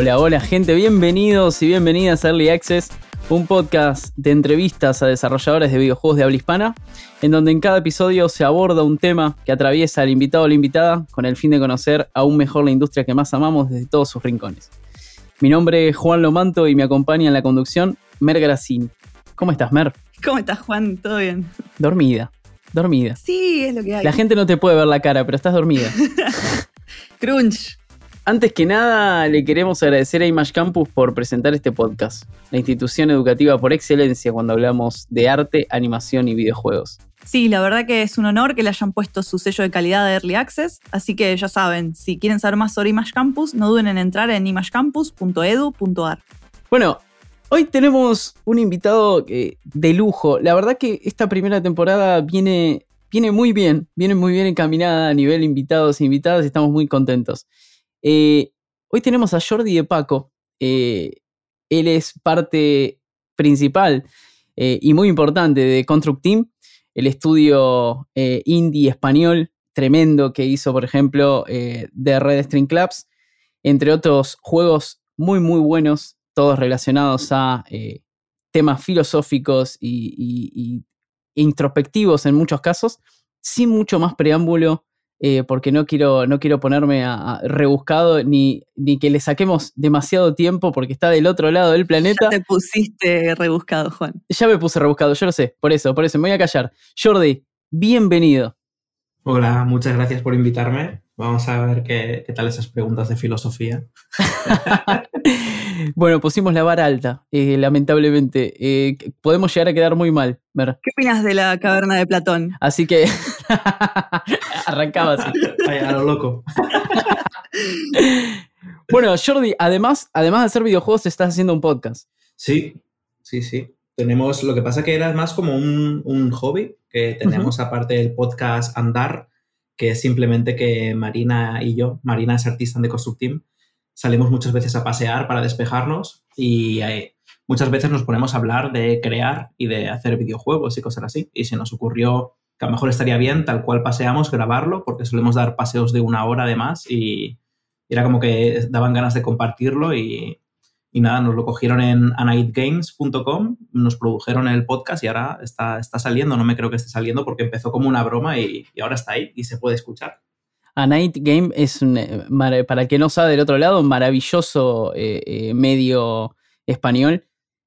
Hola, hola gente, bienvenidos y bienvenidas a Early Access, un podcast de entrevistas a desarrolladores de videojuegos de habla hispana, en donde en cada episodio se aborda un tema que atraviesa al invitado o la invitada con el fin de conocer aún mejor la industria que más amamos desde todos sus rincones. Mi nombre es Juan Lomanto y me acompaña en la conducción Mer Gracín. ¿Cómo estás, Mer? ¿Cómo estás, Juan? ¿Todo bien? Dormida, dormida. Sí, es lo que hay. La gente no te puede ver la cara, pero estás dormida. Crunch. Antes que nada, le queremos agradecer a Image Campus por presentar este podcast, la institución educativa por excelencia cuando hablamos de arte, animación y videojuegos. Sí, la verdad que es un honor que le hayan puesto su sello de calidad de Early Access, así que ya saben, si quieren saber más sobre Image Campus, no duden en entrar en imagecampus.edu.ar. Bueno, hoy tenemos un invitado eh, de lujo. La verdad que esta primera temporada viene, viene muy bien, viene muy bien encaminada a nivel invitados e invitadas, estamos muy contentos. Eh, hoy tenemos a Jordi de Paco. Eh, él es parte principal eh, y muy importante de Construct Team, el estudio indie español tremendo que hizo, por ejemplo, de Red String Clubs, entre otros juegos muy, muy buenos, todos relacionados a temas filosóficos y, introspectivos en muchos casos, sin mucho más preámbulo. Eh, porque no quiero, no quiero ponerme a, rebuscado ni, ni, que le saquemos demasiado tiempo porque está del otro lado del planeta. Ya te pusiste rebuscado, Juan. Ya me puse rebuscado, yo lo sé, por eso, por eso, me voy a callar. Jordi, bienvenido. Hola, muchas gracias por invitarme. Vamos a ver qué, qué tal esas preguntas de filosofía. bueno, pusimos la vara alta, eh, lamentablemente. Eh, podemos llegar a quedar muy mal. ¿Qué opinas de la caverna de Platón? Así que arrancaba así. a lo loco. bueno, Jordi, además, además de hacer videojuegos, estás haciendo un podcast. Sí, sí, sí. Tenemos, lo que pasa que era más como un, hobby que tenemos aparte del podcast Andar, que es simplemente que Marina y yo, Marina es artista de Constructim, salimos muchas veces a pasear para despejarnos y eh, muchas veces nos ponemos a hablar de crear y de hacer videojuegos y cosas así. Y se nos ocurrió que a lo mejor estaría bien, tal cual paseamos, grabarlo, porque solemos dar paseos de una hora además y era como que daban ganas de compartirlo y, nada, nos lo cogieron en anaidgames.com, nos produjeron el podcast y ahora está, está saliendo, no me creo que esté saliendo porque empezó como una broma y ahora está ahí y se puede escuchar. A Night Game es, eh, para el que no sabe del otro lado, un maravilloso eh, eh, medio español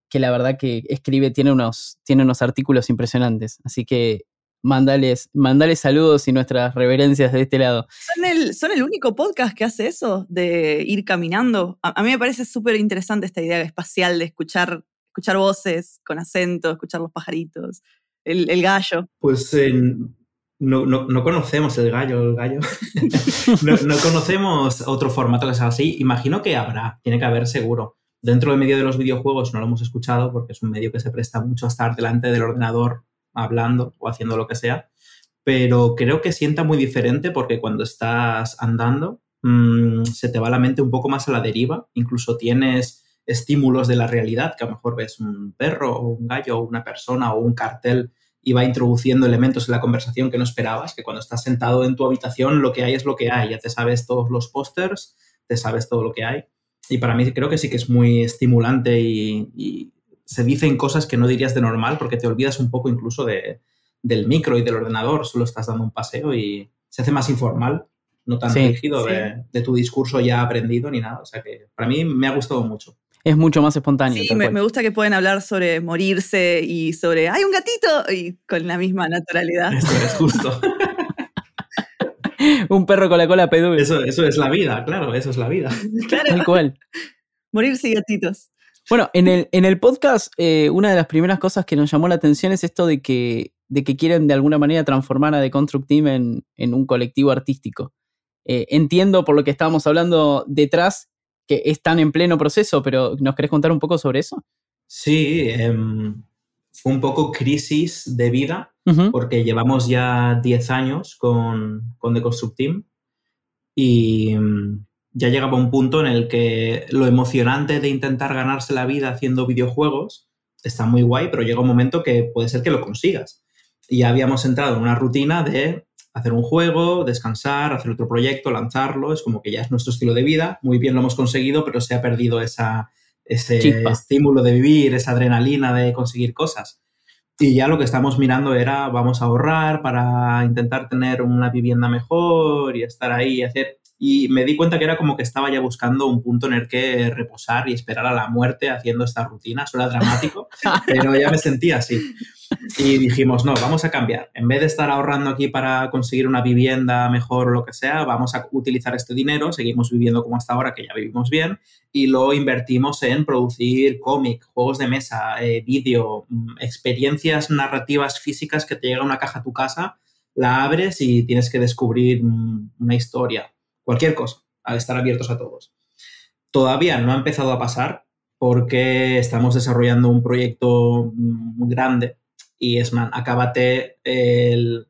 que la verdad que escribe, tiene unos, tiene unos artículos impresionantes. Así que mandales, mandales saludos y nuestras reverencias de este lado. ¿Son el, son el único podcast que hace eso, de ir caminando? A, mí me parece súper interesante esta idea espacial de escuchar, escuchar voces con acento, escuchar los pajaritos, el, el gallo. Pues en no, no, conocemos el gallo, el gallo. no, conocemos otro formato que sea así. Imagino que habrá, tiene que haber seguro. Dentro del medio de los videojuegos no lo hemos escuchado porque es un medio que se presta mucho a estar delante del ordenador hablando o haciendo lo que sea. Pero creo que sienta muy diferente porque cuando estás andando mm, se te va la mente un poco más a la deriva. Incluso tienes estímulos de la realidad, que a lo mejor ves un perro o un gallo o una persona o un cartel y va introduciendo elementos en la conversación que no esperabas, que cuando estás sentado en tu habitación lo que hay es lo que hay, ya te sabes todos los pósters, te sabes todo lo que hay. Y para mí creo que sí que es muy estimulante y, se dicen cosas que no dirías de normal porque te olvidas un poco incluso de, del micro y del ordenador, solo estás dando un paseo y se hace más informal, no tan rígido De, de tu discurso ya aprendido ni nada. O sea que para mí me ha gustado mucho es mucho más espontáneo. Sí, me, gusta que pueden hablar sobre morirse y sobre ¡hay un gatito! y con la misma naturalidad. Eso es justo. un perro con la cola pedo. Eso, eso es la vida, claro, eso es la vida. claro. Tal cual. Morirse y gatitos. Bueno, en el, en el podcast, eh, una de las primeras cosas que nos llamó la atención es esto de que, de que quieren de alguna manera transformar a The Construct Team en, en un colectivo artístico. Eh, entiendo por lo que estábamos hablando detrás que están en pleno proceso, pero ¿nos querés contar un poco sobre eso? Sí, em, fue un poco crisis de vida, porque llevamos ya 10 años con, con The Construct Team y em, ya llegaba un punto en el que lo emocionante de intentar ganarse la vida haciendo videojuegos está muy guay, pero llega un momento que puede ser que lo consigas. Y ya habíamos entrado en una rutina de hacer un juego, descansar, hacer otro proyecto, lanzarlo, es como que ya es nuestro estilo de vida, muy bien lo hemos conseguido, pero se ha perdido esa, ese estímulo de vivir, esa adrenalina de conseguir cosas. Y ya lo que estamos mirando era, vamos a ahorrar para intentar tener una vivienda mejor y estar ahí y hacer... Y me di cuenta que era como que estaba ya buscando un punto en el que reposar y esperar a la muerte haciendo esta rutina. Suena dramático, pero ya me sentía así. Y dijimos, no, vamos a cambiar. En vez de estar ahorrando aquí para conseguir una vivienda mejor o lo que sea, vamos a utilizar este dinero, seguimos viviendo como hasta ahora, que ya vivimos bien, y lo invertimos en producir cómic, juegos de mesa, eh, vídeo, mm, experiencias narrativas físicas que te llega una caja a tu casa, la abres y tienes que descubrir mm, una historia, cualquier cosa, al estar abiertos a todos. Todavía no ha empezado a pasar porque estamos desarrollando un proyecto mm, grande y es, man, acábate el,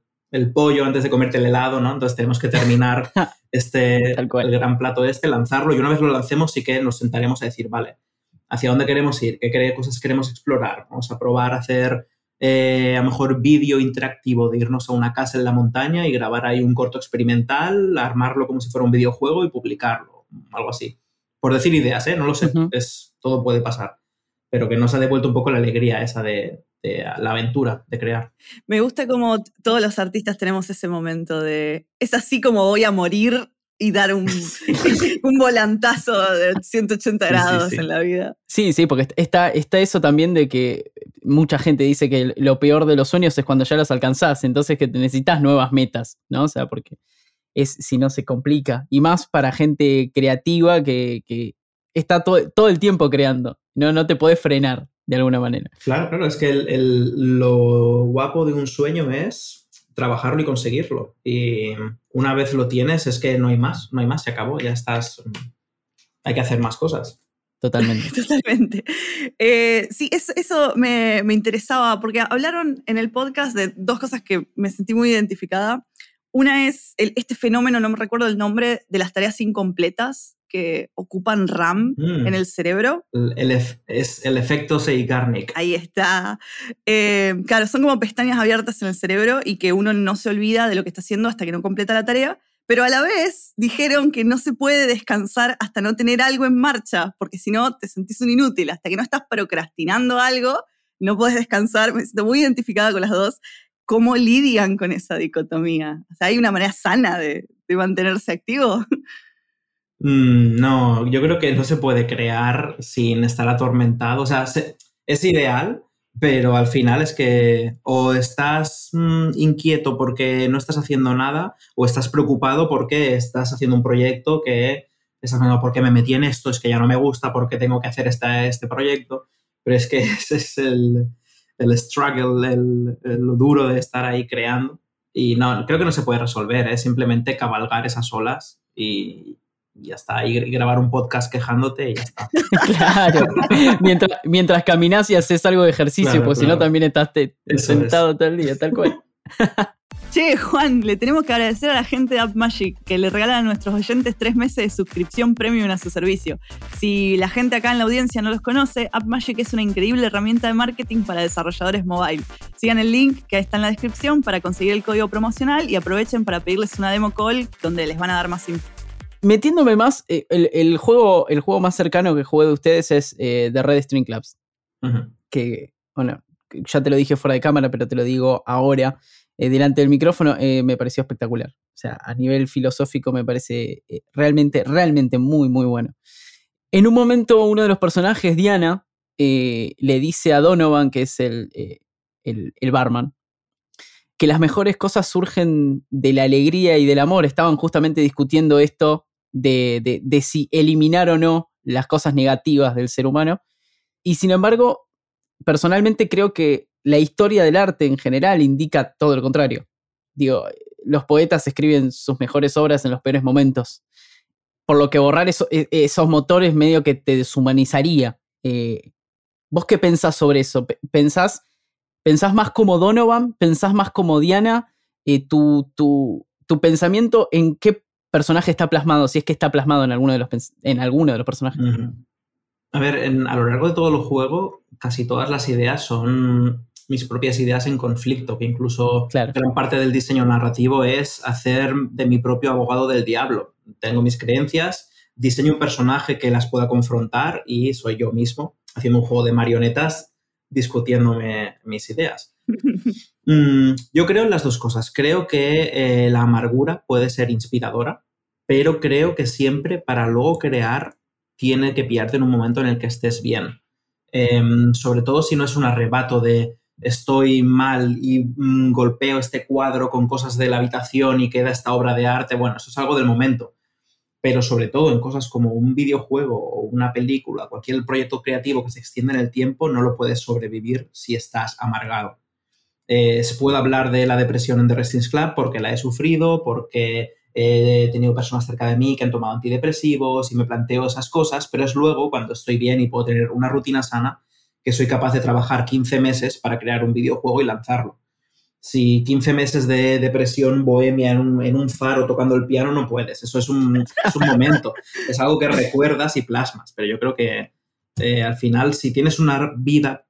pollo antes de comerte el helado, ¿no? Entonces tenemos que terminar este, el gran plato este, lanzarlo y una vez lo lancemos sí que nos sentaremos a decir, vale, ¿hacia dónde queremos ir? ¿Qué cosas queremos explorar? Vamos a probar a hacer eh, a lo mejor vídeo interactivo de irnos a una casa en la montaña y grabar ahí un corto experimental, armarlo como si fuera un videojuego y publicarlo, algo así. Por decir ideas, ¿eh? No lo sé, es, todo puede pasar, pero que nos ha devuelto un poco la alegría esa de, la aventura de crear. Me gusta como todos los artistas tenemos ese momento de, es así como voy a morir y dar un, un volantazo de 180 grados en la vida. Sí, sí, porque está, está eso también de que mucha gente dice que lo peor de los sueños es cuando ya los alcanzás, entonces que necesitas nuevas metas, ¿no? O sea, porque es si no se complica. Y más para gente creativa que, que está todo, todo el tiempo creando, no, no te puedes frenar de alguna manera. Claro, claro, es que el, lo guapo de un sueño es trabajarlo y conseguirlo. Y una vez lo tienes, es que no hay más, no hay más, se acabó, ya estás. Hay que hacer más cosas. Totalmente. Totalmente. Eh, sí, eso, me, me, interesaba, porque hablaron en el podcast de dos cosas que me sentí muy identificada. Una es este fenómeno, no me recuerdo el nombre, de las tareas incompletas, que ocupan RAM en mm. el cerebro. El, es el efecto Seigarnik. Ahí está. Eh, claro, son como pestañas abiertas en el cerebro y que uno no se olvida de lo que está haciendo hasta que no completa la tarea. Pero a la vez dijeron que no se puede descansar hasta no tener algo en marcha, porque si no te sentís un inútil. Hasta que no estás procrastinando algo, no puedes descansar. Me siento muy identificada con las dos. ¿Cómo lidian con esa dicotomía? O sea, ¿hay una manera sana de, de mantenerse activo? Mm, no, yo creo que no se puede crear sin estar atormentado. O sea, es ideal, pero al final es que o estás mm, inquieto porque no estás haciendo nada, o estás preocupado porque estás haciendo un proyecto que estás haciendo porque me metí en esto, es que ya no me gusta, porque tengo que hacer este, proyecto. Pero es que ese es el, el struggle, el, lo duro de estar ahí creando. Y no, creo que no se puede resolver, es simplemente cabalgar esas olas y ya está, y grabar un podcast quejándote y ya está. claro, mientras, mientras caminas y haces algo de ejercicio, pues si no también estás sentado todo el día, tal cual. Che, Juan, le tenemos que agradecer a la gente de AppMagic que le regalan a nuestros oyentes tres meses de suscripción premium a su servicio. Si la gente acá en la audiencia no los conoce, AppMagic es una increíble herramienta de marketing para desarrolladores mobile. Sigan el link que está en la descripción para conseguir el código promocional y aprovechen para pedirles una demo call donde les van a dar más info metiéndome más, eh, el, juego, el juego más cercano que jugué de ustedes es eh, The Red String Clubs. Que, bueno, ya te lo dije fuera de cámara, pero te lo digo ahora. Eh, delante del micrófono, me pareció espectacular. O sea, a nivel filosófico me parece realmente, realmente muy, muy bueno. En un momento, uno de los personajes, Diana, le dice a Donovan, que es el, el, el barman, que las mejores cosas surgen de la alegría y del amor. Estaban justamente discutiendo esto de, si eliminar o no las cosas negativas del ser humano. Y sin embargo, personalmente creo que la historia del arte en general indica todo lo contrario. Digo, los poetas escriben sus mejores obras en los peores momentos. Por lo que borrar e, esos motores medio que te deshumanizaría. Eh, ¿Vos qué pensás sobre eso? ¿Pensás, pensás más como Donovan? ¿Pensás más como Diana? Eh, tu, tu, tu, pensamiento en qué personaje está plasmado, si es que está plasmado en alguno de los, en alguno de los personajes. A ver, a lo largo de todo el juego, casi todas las ideas son mis propias ideas en conflicto, que incluso Claro. gran parte del diseño narrativo es hacer de mi propio abogado del diablo. Tengo mis creencias, diseño un personaje que las pueda confrontar y soy yo mismo haciendo un juego de marionetas discutiéndome mis ideas. Mm, yo creo en las dos cosas. Creo que eh, la amargura puede ser inspiradora, pero creo que siempre para luego crear tiene que pillarte en un momento en el que estés bien. Em, sobre todo si no es un arrebato de estoy mal y mm, golpeo este cuadro con cosas de la habitación y queda esta obra de arte. Bueno, eso es algo del momento. Pero sobre todo en cosas como un videojuego o una película, cualquier proyecto creativo que se extienda en el tiempo, no lo puedes sobrevivir si estás amargado. Eh, se puede hablar de la depresión en The Resistance Club porque la he sufrido, porque he tenido personas cerca de mí que han tomado antidepresivos y me planteo esas cosas, pero es luego cuando estoy bien y puedo tener una rutina sana que soy capaz de trabajar 15 meses para crear un videojuego y lanzarlo. Si 15 meses de depresión bohemia en un, en un faro tocando el piano no puedes, eso es un, es un momento, es algo que recuerdas y plasmas, pero yo creo que eh, al final si tienes una vida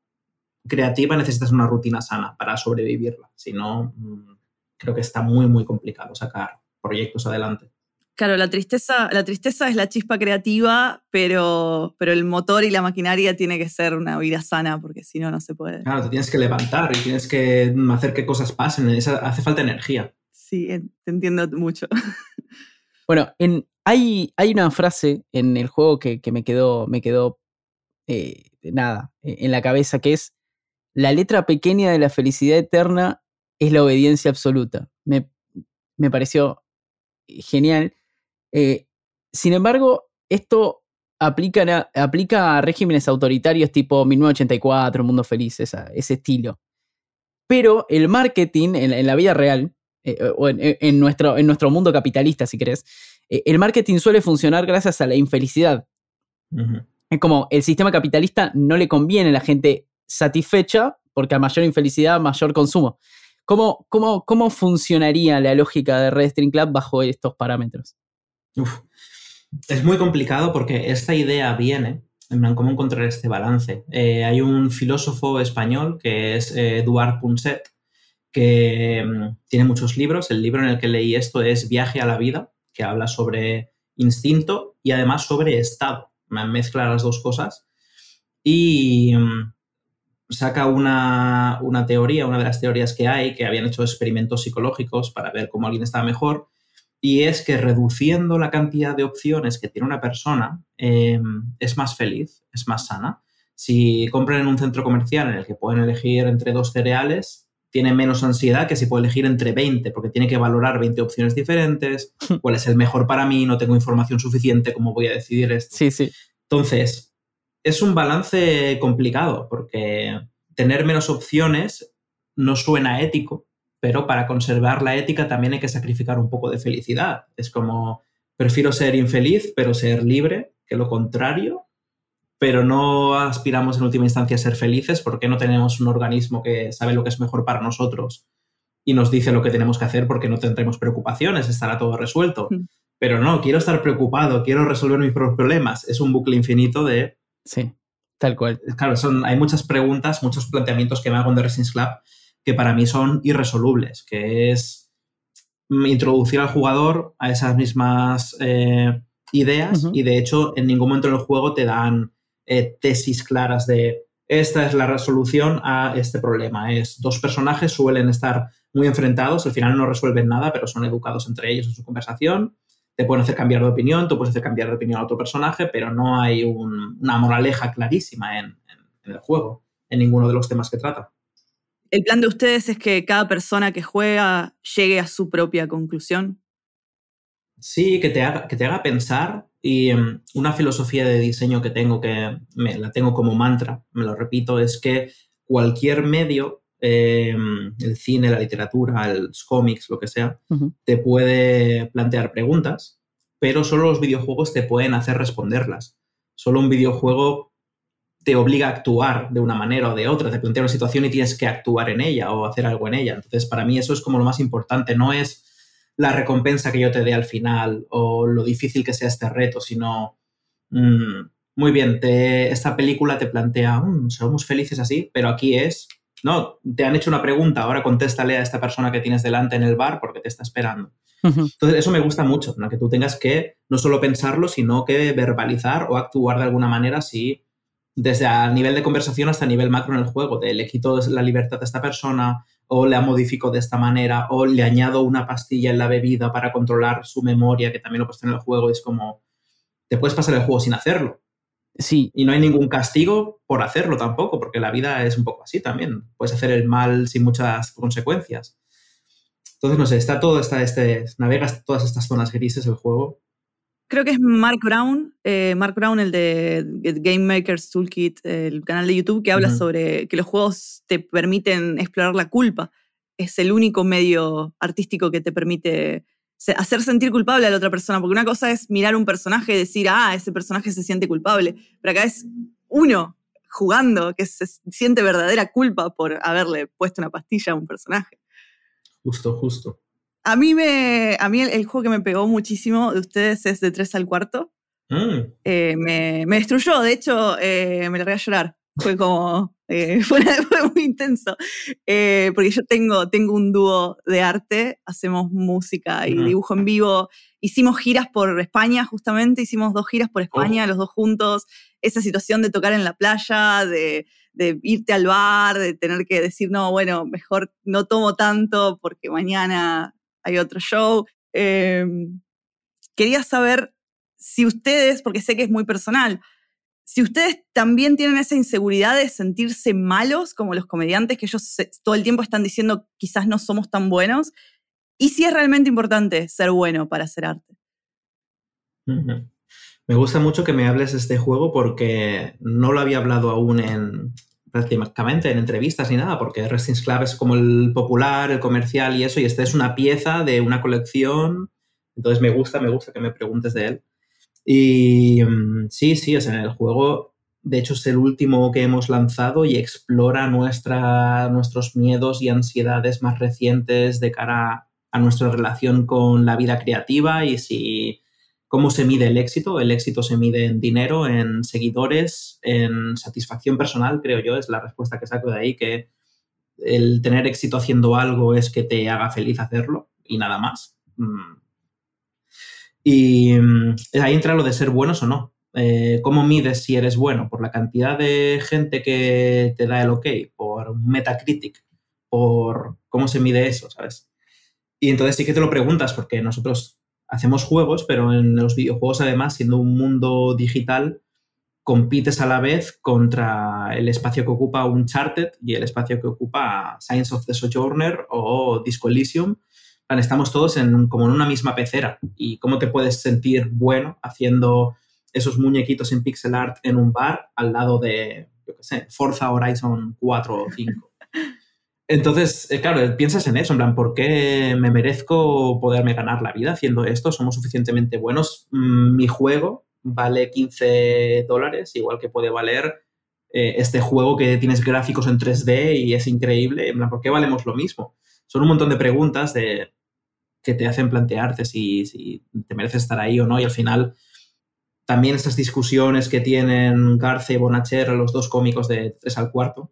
creativa necesitas una rutina sana para sobrevivirla, si no mm, creo que está muy muy complicado sacar proyectos adelante. Claro, la tristeza, la tristeza es la chispa creativa, pero, pero el motor y la maquinaria tiene que ser una vida sana, porque si no, no se puede. Claro, te tienes que levantar y tienes que hacer que cosas pasen, esa- hace falta energía. Sí, en- te entiendo mucho. Bueno, en, hay, hay una frase en el juego que, que me quedó, me quedó eh, nada, eh, en la cabeza, que es la letra pequeña de la felicidad eterna es la obediencia absoluta. Me, me pareció genial. Eh, sin embargo, esto aplica, a- aplica a regímenes autoritarios tipo 1984, Mundo Feliz, esa- ese estilo. Pero el marketing en, en la vida real, eh, o en, en nuestro, en nuestro mundo capitalista, si querés, eh, el marketing suele funcionar gracias a la infelicidad. Es como el sistema capitalista no le conviene a la gente satisfecha porque a mayor infelicidad, mayor consumo. ¿Cómo, cómo, cómo funcionaría la lógica de Red String Club bajo estos parámetros? Es muy complicado porque esta idea viene, en cómo encontrar este balance. Eh, hay un filósofo español que es eh, Eduard Punset, que mm, tiene muchos libros. El libro en el que leí esto es Viaje a la vida, que habla sobre instinto y además sobre estado. Me Mezcla las dos cosas y mm, saca una, una teoría, una de las teorías que hay, que habían hecho experimentos psicológicos para ver cómo alguien estaba mejor, y es que reduciendo la cantidad de opciones que tiene una persona eh, es más feliz, es más sana. Si compran en un centro comercial en el que pueden elegir entre dos cereales, tiene menos ansiedad que si puede elegir entre 20, porque tiene que valorar 20 opciones diferentes, cuál es el mejor para mí, no tengo información suficiente, ¿cómo voy a decidir esto? Sí, sí. Entonces, es un balance complicado porque tener menos opciones no suena ético, pero para conservar la ética también hay que sacrificar un poco de felicidad. Es como, prefiero ser infeliz, pero ser libre, que lo contrario, pero no aspiramos en última instancia a ser felices porque no tenemos un organismo que sabe lo que es mejor para nosotros y nos dice lo que tenemos que hacer porque no tendremos preocupaciones, estará todo resuelto. Mm. Pero no, quiero estar preocupado, quiero resolver mis propios problemas. Es un bucle infinito de Sí, tal cual. claro, son, hay muchas preguntas, muchos planteamientos que me hago en The Resistance Club que para mí son irresolubles, que es mm, introducir al jugador a esas mismas eh, ideas y de hecho en ningún momento en el juego te dan eh, tesis claras de esta es la resolución a este problema. Es dos personajes suelen estar muy enfrentados, al final no resuelven nada, pero son educados entre ellos en su conversación. Te pueden hacer cambiar de opinión, tú puedes hacer cambiar de opinión a otro personaje, pero no hay un- una moraleja clarísima en, en- en el juego, en ninguno de los temas que trata. El plan de ustedes es que cada persona que juega llegue a su propia conclusión. Sí, que te haga, que te haga pensar y mm, una filosofía de diseño que tengo, que me, la tengo como mantra, me lo repito, es que cualquier medio, eh, el cine, la literatura, los cómics, lo que sea, te puede plantear preguntas, pero solo los videojuegos te pueden hacer responderlas. Solo un videojuego te obliga a actuar de una manera o de otra, te plantea una situación y tienes que actuar en ella o hacer algo en ella. Entonces, para mí eso es como lo más importante, no es la recompensa que yo te dé al final o lo difícil que sea este reto, sino, mm, muy bien, te- esta película te plantea, "Mm, somos felices así, pero aquí es no, te han hecho una pregunta, ahora contéstale a esta persona que tienes delante en el bar porque te está esperando. Entonces, eso me gusta mucho, que tú tengas que no solo pensarlo, sino que verbalizar o actuar de alguna manera si desde a nivel de conversación hasta a nivel macro en el juego, de le quito la libertad a esta persona o la modifico de esta manera o le añado una pastilla en la bebida para controlar su memoria, que también lo puedes tener en el juego, es como, te puedes pasar el juego sin hacerlo. Sí. Y no hay ningún castigo por hacerlo tampoco, porque la vida es un poco así también. Puedes hacer el mal sin muchas consecuencias. Entonces, no sé, está todo, está este, navegas todas estas zonas grises el juego. Creo que es Mark Brown, eh, Mark Brown, el de Game Makers Toolkit, el canal de YouTube, que habla sobre que los juegos te permiten explorar la culpa. Es el único medio artístico que te permite hacer sentir culpable a la otra persona, porque una cosa es mirar un personaje y decir, ah, ese personaje se siente culpable, pero acá es uno jugando que se siente verdadera culpa por haberle puesto una pastilla a un personaje. Justo, justo. A mí, me, a mí el, juego que me pegó muchísimo de ustedes es de 3 al cuarto. Mm. Eh, me, me, destruyó, de hecho, eh, me largué a llorar. Fue como, eh, fue, muy intenso, eh, porque yo tengo, tengo un dúo de arte, hacemos música y dibujo en vivo. Hicimos giras por España, justamente, hicimos dos giras por España, oh. los dos juntos. Esa situación de tocar en la playa, de, de, irte al bar, de tener que decir, no, bueno, mejor no tomo tanto porque mañana hay otro show. Em, quería saber si ustedes, porque sé que es muy personal, si ustedes también tienen esa inseguridad de sentirse malos, como los comediantes, que ellos todo el tiempo están diciendo quizás no somos tan buenos, y si es realmente importante ser bueno para hacer arte. Me gusta mucho que me hables de este juego porque no lo había hablado aún en prácticamente en entrevistas ni nada, porque Wrestling Club es como el popular, el comercial y eso, y este es una pieza de una colección. Entonces me gusta, me gusta que me preguntes de él. Y mm, sí, sí, es en el juego, de hecho es el último que hemos lanzado y explora nuestra, nuestros miedos y ansiedades más recientes de cara a nuestra relación con la vida creativa y si cómo se mide el éxito. El éxito se mide en dinero, en seguidores, en satisfacción personal, creo yo, es la respuesta que saco de ahí, que el tener éxito haciendo algo es que te haga feliz hacerlo y nada más. Mm, y mm, ahí entra lo de ser buenos o no. Eh, ¿Cómo mides si eres bueno? ¿Por la cantidad de gente que te da el ok? ¿Por Metacritic? ¿Por cómo se mide eso? ¿Sabes? Y entonces sí que te lo preguntas porque nosotros hacemos juegos, pero en los videojuegos además, siendo un mundo digital, compites a la vez contra el espacio que ocupa Uncharted y el espacio que ocupa Science of the Sojourner o Disco Elysium estamos todos en, como en una misma pecera. ¿Y cómo te puedes sentir bueno haciendo esos muñequitos en pixel art en un bar al lado de, yo qué sé, Forza Horizon 4 o 5? Entonces, eh, claro, piensas en eso, en plan, ¿por qué me merezco poderme ganar la vida haciendo esto? ¿Somos suficientemente buenos? Mm, mi juego vale 15 dólares, igual que puede valer eh, este juego que tienes gráficos en 3D y es increíble. ¿por qué valemos lo mismo? Son un montón de preguntas de que te hacen plantearte si, te mereces estar ahí o no. Y al final, también estas discusiones que tienen Garce y Bonacher, los dos cómicos de tres al cuarto,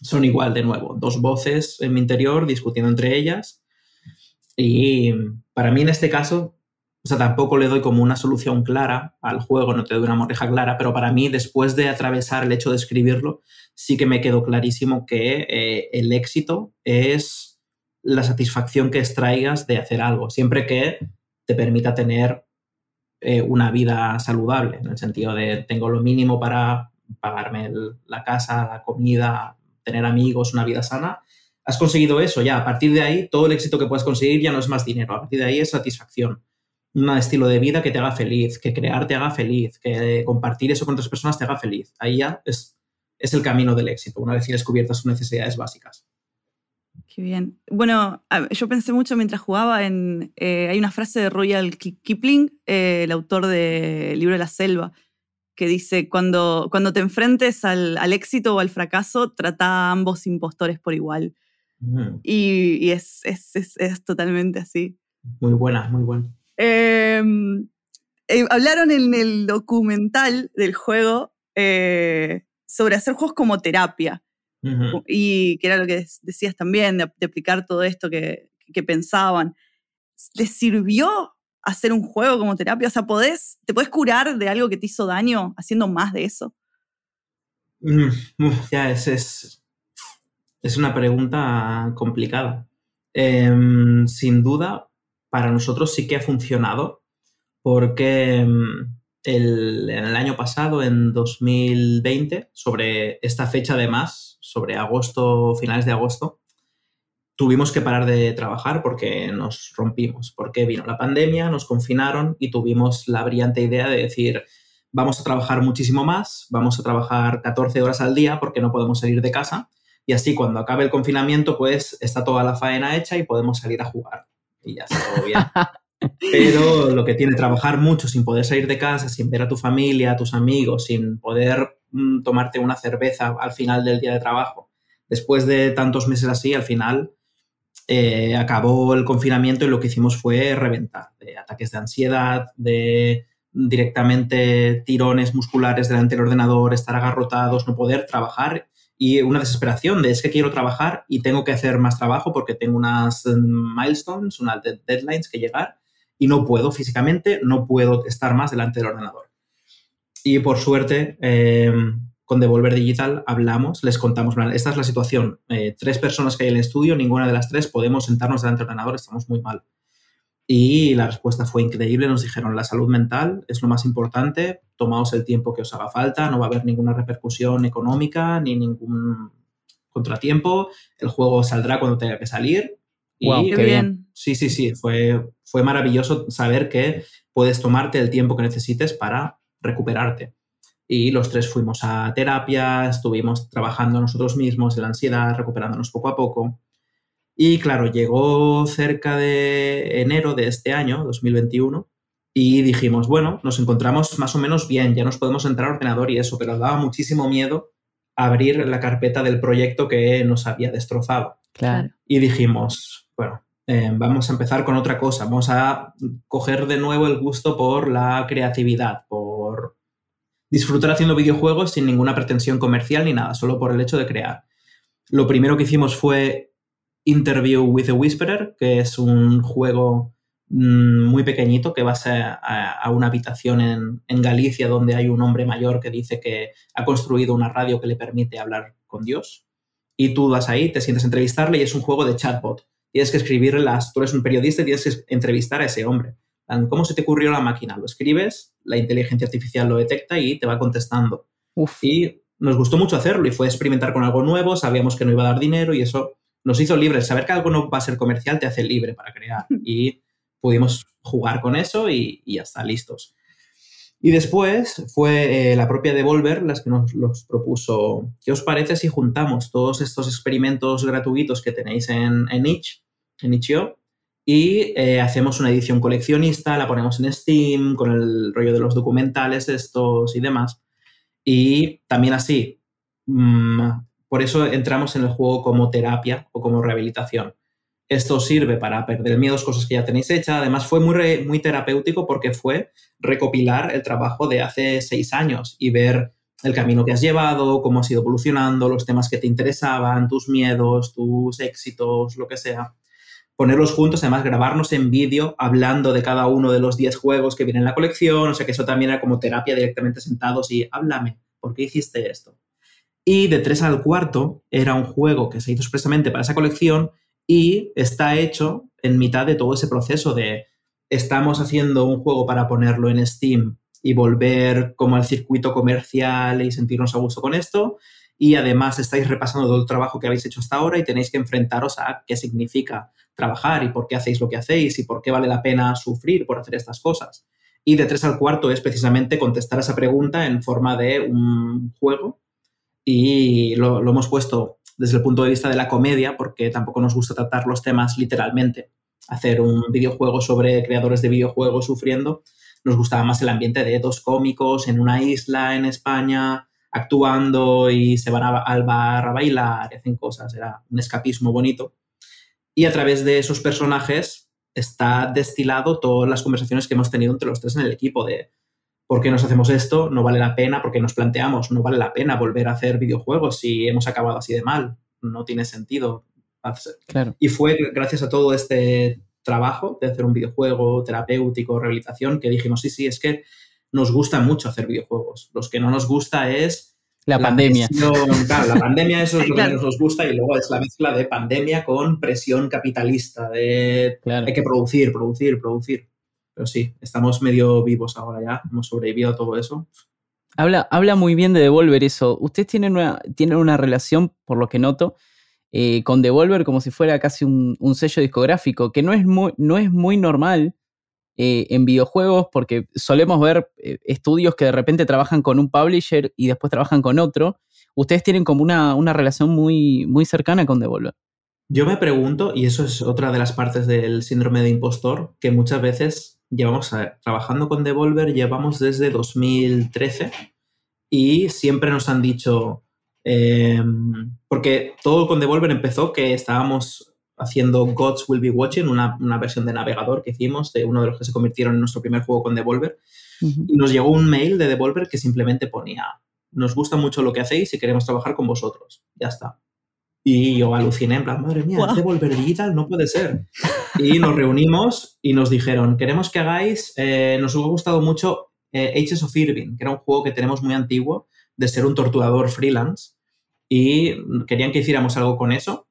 son igual, de nuevo, dos voces en mi interior discutiendo entre ellas. Y para mí en este caso, o sea, tampoco le doy como una solución clara al juego, no te doy una morreja clara, pero para mí, después de atravesar el hecho de escribirlo, sí que me quedó clarísimo que eh, el éxito es la satisfacción que extraigas de hacer algo, siempre que te permita tener eh, una vida saludable, en el sentido de tengo lo mínimo para pagarme la casa, la comida, tener amigos, una vida sana. Has conseguido eso, ya a partir de ahí todo el éxito que puedes conseguir ya no es más dinero, a partir de ahí es satisfacción. Un estilo de vida que te haga feliz, que crear te haga feliz, que compartir eso con otras personas te haga feliz. Ahí ya es, es el camino del éxito, una vez tienes cubiertas tus necesidades básicas. Qué bien. Bueno, yo pensé mucho mientras jugaba en. Eh, hay una frase de Royal Kipling, eh, el autor del libro de la selva, que dice: Cuando, cuando te enfrentes al, éxito o al fracaso, trata a ambos impostores por igual. Mm. Y, es, totalmente así. Muy buena, muy buena. Em, eh, hablaron en el documental del juego sobre hacer juegos como terapia. Y que era lo que decías también, de, aplicar todo esto que, que, pensaban. ¿Les sirvió hacer un juego como terapia? O sea, ¿podés, ¿te puedes curar de algo que te hizo daño haciendo más de eso? Mm, ya, es, es, es, una pregunta complicada. Em, sin duda, para nosotros sí que ha funcionado, porque em, el, en el año pasado, en 2020, sobre esta fecha además, sobre agosto, finales de agosto, tuvimos que parar de trabajar porque nos rompimos, porque vino la pandemia, nos confinaron y tuvimos la brillante idea de decir, vamos a trabajar muchísimo más, vamos a trabajar 14 horas al día porque no podemos salir de casa y así cuando acabe el confinamiento pues está toda la faena hecha y podemos salir a jugar y ya está todo bien. Pero lo que tiene trabajar mucho sin poder salir de casa, sin ver a tu familia, a tus amigos, sin poder mm, tomarte una cerveza al final del día de trabajo, después de tantos meses así, al final eh, acabó el confinamiento y lo que hicimos fue reventar, de ataques de ansiedad, de directamente tirones musculares delante del ordenador, estar agarrotados, no poder trabajar y una desesperación de es que quiero trabajar y tengo que hacer más trabajo porque tengo unas mm, milestones, unas deadlines que llegar y no puedo físicamente, no puedo estar más delante del ordenador. Y por suerte, eh, con Devolver Digital hablamos, les contamos, esta es la situación, eh, tres personas que hay en el estudio, ninguna de las tres podemos sentarnos delante del ordenador, estamos muy mal. Y la respuesta fue increíble, nos dijeron, la salud mental es lo más importante, tomaos el tiempo que os haga falta, no va a haber ninguna repercusión económica ni ningún contratiempo, el juego saldrá cuando tenga que salir. Y qué bien. Sí, sí, sí, fue, fue maravilloso saber que puedes tomarte el tiempo que necesites para recuperarte y los tres fuimos a terapia, estuvimos trabajando nosotros mismos en la ansiedad, recuperándonos poco a poco. Y claro, llegó cerca de enero de este año, 2021, y dijimos, bueno, nos encontramos más o menos bien, ya nos podemos entrar al ordenador y eso, pero daba muchísimo miedo abrir la carpeta del proyecto que nos había destrozado. Claro. Y dijimos, bueno, eh, vamos a empezar con otra cosa, vamos a coger de nuevo el gusto por la creatividad, por disfrutar haciendo videojuegos sin ninguna pretensión comercial ni nada, solo por el hecho de crear. Lo primero que hicimos fue Interview with a Whisperer, que es un juego mm, muy pequeñito que vas a, a, una habitación en, en, Galicia donde hay un hombre mayor que dice que ha construido una radio que le permite hablar con Dios. Y tú vas ahí, te sientes a entrevistarle y es un juego de chatbot. Tienes que escribirle las... Tú eres un periodista y tienes que entrevistar a ese hombre. ¿Cómo se te ocurrió la máquina? Lo escribes, la inteligencia artificial lo detecta y te va contestando. Y nos gustó mucho hacerlo y fue experimentar con algo nuevo, sabíamos que no iba a dar dinero y eso nos hizo libres. Saber que algo no va a ser comercial te hace libre para crear. Y pudimos jugar con eso y, ya está, listos. Y después fue eh, la propia Devolver las que nos los propuso. ¿Qué os parece si juntamos todos estos experimentos gratuitos que tenéis en, en Itch, en Itch.io, y eh, hacemos una edición coleccionista, la ponemos en Steam con el rollo de los documentales estos y demás. Y también así, mm, por eso entramos en el juego como terapia o como rehabilitación. Esto sirve para perder miedos, cosas que ya tenéis hechas. Además, fue muy, muy terapéutico porque fue recopilar el trabajo de hace seis años y ver el camino que has llevado, cómo has ido evolucionando, los temas que te interesaban, tus miedos, tus éxitos, lo que sea ponerlos juntos, además grabarnos en vídeo hablando de cada uno de los 10 juegos que vienen en la colección, o sea que eso también era como terapia directamente sentados y háblame, ¿por qué hiciste esto? Y de 3 al cuarto era un juego que se hizo expresamente para esa colección y está hecho en mitad de todo ese proceso de estamos haciendo un juego para ponerlo en Steam y volver como al circuito comercial y sentirnos a gusto con esto. Y además estáis repasando todo el trabajo que habéis hecho hasta ahora y tenéis que enfrentaros a qué significa trabajar y por qué hacéis lo que hacéis y por qué vale la pena sufrir por hacer estas cosas. Y de tres al cuarto es precisamente contestar esa pregunta en forma de un juego y lo, hemos puesto desde el punto de vista de la comedia porque tampoco nos gusta tratar los temas literalmente. Hacer un videojuego sobre creadores de videojuegos sufriendo, nos gustaba más el ambiente de dos cómicos en una isla en España actuando y se van al bar a bailar y hacen cosas. Era un escapismo bonito y a través de esos personajes está destilado todas las conversaciones que hemos tenido entre los tres en el equipo de ¿por qué nos hacemos esto? No vale la pena, porque nos planteamos, no vale la pena volver a hacer videojuegos si hemos acabado así de mal. No tiene sentido. Claro. Y fue gracias a todo este trabajo de hacer un videojuego terapéutico, rehabilitación, que dijimos, sí, sí, es que nos gusta mucho hacer videojuegos. Los que no nos gusta es... La, pandemia. claro, la pandemia eso es lo que menos nos gusta y luego es la mezcla de pandemia con presión capitalista, de hay que producir, producir, producir. Pero sí, estamos medio vivos ahora ya, hemos sobrevivido a todo eso. Habla, habla muy bien de Devolver eso. Ustedes tienen una, tienen una relación, por lo que noto, eh, con Devolver como si fuera casi un, sello discográfico, que no es muy, no es muy normal eh, en videojuegos porque solemos ver eh, estudios que de repente trabajan con un publisher y después trabajan con otro. Ustedes tienen como una, una relación muy, muy cercana con Devolver. Yo me pregunto, y eso es otra de las partes del síndrome de impostor, que muchas veces llevamos trabajando con Devolver, llevamos desde 2013 y siempre nos han dicho, em, porque todo con Devolver empezó que estábamos haciendo Gods Will Be Watching, una, versión de navegador que hicimos de uno de los que se convirtieron en nuestro primer juego con Devolver. Y nos llegó un mail de Devolver que simplemente ponía, nos gusta mucho lo que hacéis y queremos trabajar con vosotros. Ya está. Y yo aluciné, en plan, madre mía, wow. Devolver Digital no puede ser. Y nos reunimos y nos dijeron, queremos que hagáis, eh, nos ha gustado mucho eh, Ages of Irving, que era un juego que tenemos muy antiguo, de ser un torturador freelance, y querían que hiciéramos algo con eso.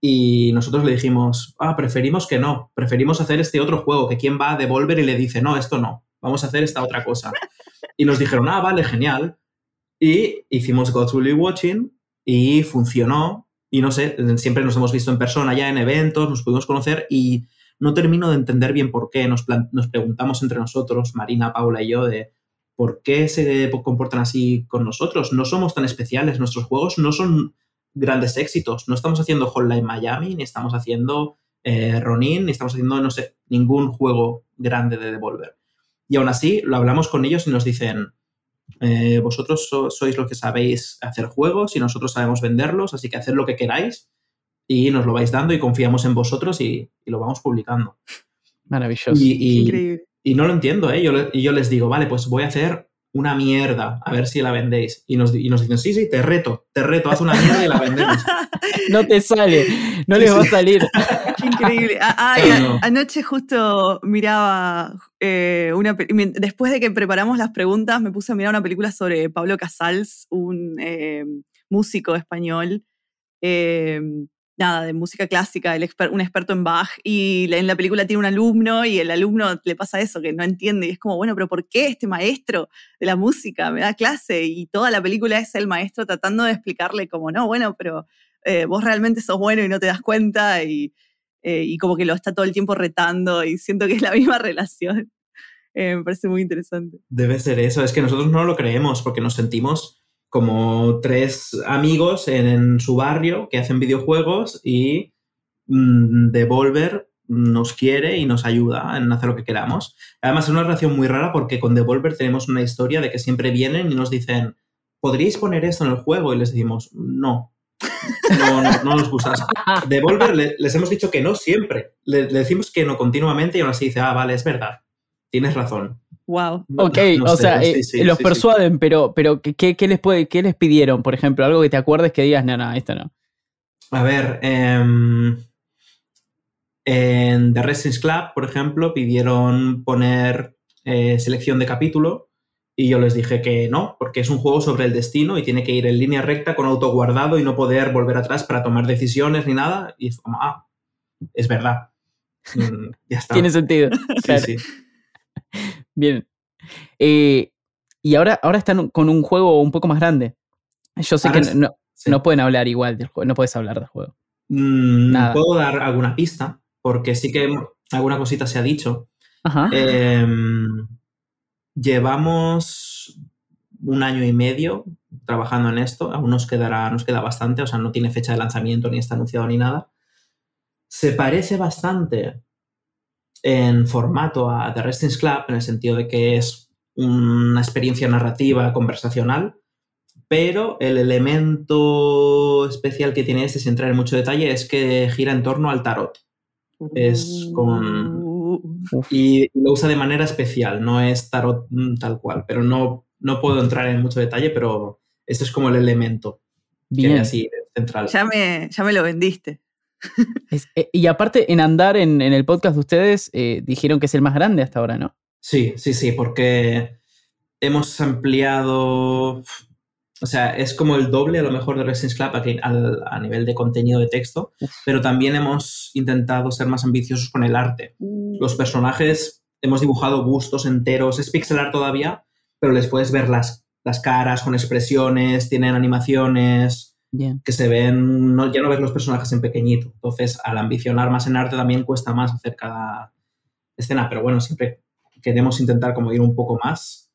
Y nosotros le dijimos, ah, preferimos que no, preferimos hacer este otro juego, que quien va a Devolver y le dice, no, esto no, vamos a hacer esta otra cosa. Y nos dijeron, ah, vale, genial. Y hicimos God's Will Be Watching y funcionó y no sé, siempre nos hemos visto en persona ya en eventos, nos pudimos conocer y no termino de entender bien por qué. Nos, nos preguntamos entre nosotros, Marina, Paula y yo, de por qué se comportan así con nosotros. No somos tan especiales, nuestros juegos no son grandes éxitos. No estamos haciendo Hotline Miami, ni estamos haciendo eh, Ronin, ni estamos haciendo, no sé, ningún juego grande de Devolver. Y aún así, lo hablamos con ellos y nos dicen, eh, vosotros sois los que sabéis hacer juegos y nosotros sabemos venderlos, así que haced lo que queráis y nos lo vais dando y confiamos en vosotros y, lo vamos publicando. Maravilloso. Y, y, no lo entiendo, ¿eh? Yo, y yo les digo, vale, pues voy a hacer una mierda, a ver si la vendéis. Y nos, y nos dicen, sí, sí, te reto, te reto, haz una mierda y la vendemos. no te sale, no les va a salir. increíble. Ah, anoche justo miraba eh, una después de que preparamos las preguntas, me puse a mirar una película sobre Pablo Casals, un eh, músico español. Eh, nada, de música clásica, un experto en Bach, y en la película tiene un alumno y el alumno le pasa eso, que no entiende, y es como, bueno, pero ¿por qué este maestro de la música me da clase? Y toda la película es el maestro tratando de explicarle como, no, bueno, pero vos realmente sos bueno y no te das cuenta, y eh, y como que lo está todo el tiempo retando y siento que es la misma relación. Eh, me parece muy interesante. Debe ser eso, es que nosotros no lo creemos porque nos sentimos como tres amigos en, su barrio que hacen videojuegos y mm, Devolver nos quiere y nos ayuda en hacer lo que queramos. Además, es una relación muy rara porque con Devolver tenemos una historia de que siempre vienen y nos dicen, ¿podríais poner esto en el juego? Y les decimos, no, no, no, nos gusta. Devolver, les hemos dicho que no siempre. Le, decimos que no continuamente y aún así dice, ah, vale, es verdad. Tienes razón. Wow. ok, o sea, eh, los persuaden, pero, pero ¿qué, les puede, ¿qué les pidieron, por ejemplo? Algo que te acuerdes que digas, no, no, esto no. A ver, em, en The Resistance Club, por ejemplo, pidieron poner eh, selección de capítulo y yo les dije que no, porque es un juego sobre el destino y tiene que ir en línea recta con auto guardado y no poder volver atrás para tomar decisiones ni nada. Y es como, ah, es verdad. Mm, ya está. Tiene sentido. Sí, sí. Bien. Eh, y ahora, ahora están con un juego un poco más grande. Yo sé que no, no, pueden hablar igual del juego, no puedes hablar del juego. Mm, Nada. Puedo dar alguna pista, porque sí que alguna cosita se ha dicho. Ajá. Eh, Llevamos un año y medio trabajando en esto, aún nos, quedará, nos queda bastante, o sea, no tiene fecha de lanzamiento ni está anunciado ni nada. Se parece bastante en formato a The Resistance Club, en el sentido de que es una experiencia narrativa conversacional, pero el elemento especial que tiene este, sin entrar en mucho detalle, es que gira en torno al tarot. Es con Uh, y lo usa de manera especial, no es tarot mm, tal cual, pero no, no puedo entrar en mucho detalle, pero este es como el elemento que Bien. así central. ya, me, ya me lo vendiste. Es- eh, y aparte, en andar en, en el podcast de ustedes, eh, dijeron que es el más grande hasta ahora, ¿no? Sí, sí, sí, porque hemos ampliado, o sea, es como el doble a lo mejor de Resistance Club aquí al- a nivel de contenido de texto, Uf. pero también hemos intentado ser más ambiciosos con el arte. Los personajes hemos dibujado bustos enteros, es pixel art todavía, pero les puedes ver las, las caras con expresiones, tienen animaciones Bien. que se ven, no, ya no ves los personajes en pequeñito. Entonces, al ambicionar más en arte también cuesta más hacer cada escena, pero bueno, siempre queremos intentar como ir un poco más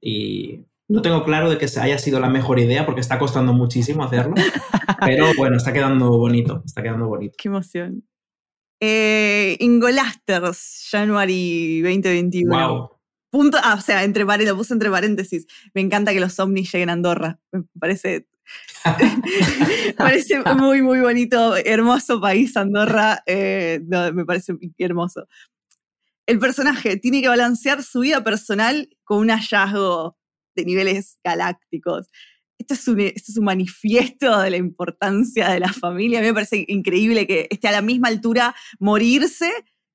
y no tengo claro de que haya sido la mejor idea porque está costando muchísimo hacerlo, pero bueno, está quedando bonito, está quedando bonito. Qué emoción. Eh, Ingolasters, January 2021. Wow. Punto, ah, o sea, entre lo puse entre paréntesis. Me encanta que los ovnis lleguen a Andorra. Me parece, parece muy, muy bonito, hermoso país, Andorra. eh, no, me parece hermoso. El personaje tiene que balancear su vida personal con un hallazgo de niveles galácticos. Esto es, un, esto es un manifiesto de la importancia de la familia. A mí me parece increíble que esté a la misma altura morirse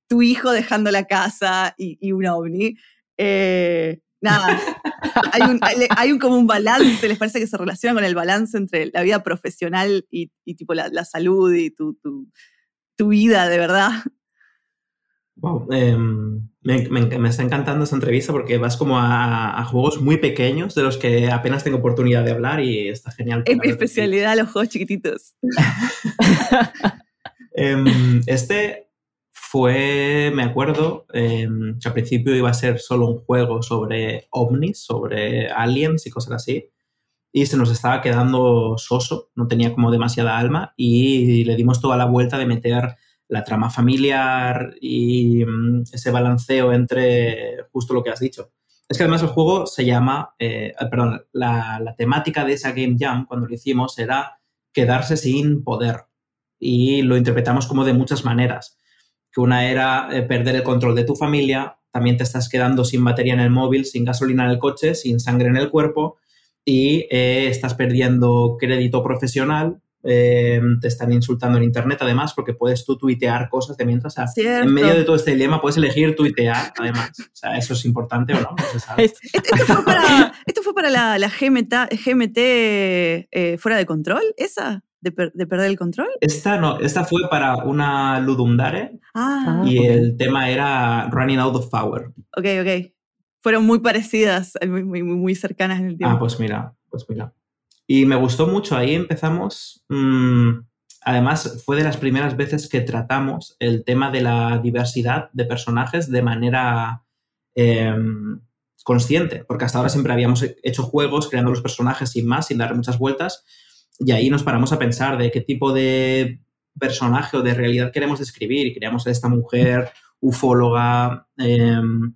tu hijo dejando la casa y, y un ovni. Eh, nada, hay un, hay, un como un balance, les parece que se relaciona con el balance entre la vida profesional y, y tipo la, la salud y tu, tu, tu vida de verdad. Wow, eh, me, me- me está encantando esta entrevista porque vas como a, a juegos muy pequeños de los que apenas tengo oportunidad de hablar y está genial. Es mi especialidad los juegos chiquititos. Em, este fue, me acuerdo, em, que al principio iba a ser solo un juego sobre ovnis, sobre aliens y cosas así. Y se nos estaba quedando soso, no tenía como demasiada alma y le dimos toda la vuelta de meter la trama familiar y mm, ese balanceo entre justo lo que has dicho. Es que además el juego se llama, eh, ah, perdón, la, la temática de esa Game Jam cuando lo hicimos era quedarse sin poder y lo interpretamos como de muchas maneras. Que una era eh, perder el control de tu familia, también te estás quedando sin batería en el móvil, sin gasolina en el coche, sin sangre en el cuerpo y eh, estás perdiendo crédito profesional, eh, te están insultando en internet además porque puedes tú tuitear cosas de mientras. o sea, en medio de todo este dilema puedes elegir tuitear además. O sea, eso es importante o no, no se sabe. Es- Esto, esto fue para, esto fue para la, la GMT, GMT eh, fuera de control, esa, de, per- de perder el control. Esta no, esta fue para una Ludumdare Ah, y ok. el tema era Running Out of Power. ok, ok. Fueron muy parecidas, eh, muy, muy, muy- cercanas en el tiempo. Ah, pues mira, pues mira. Y me gustó mucho, ahí empezamos. mm, además, fue de las primeras veces que tratamos el tema de la diversidad de personajes de manera em, consciente, porque hasta ahora siempre habíamos hecho juegos creando los personajes sin más, sin dar muchas vueltas, y ahí nos paramos a pensar de qué tipo de personaje o de realidad queremos describir, y creamos a esta mujer ufóloga, em,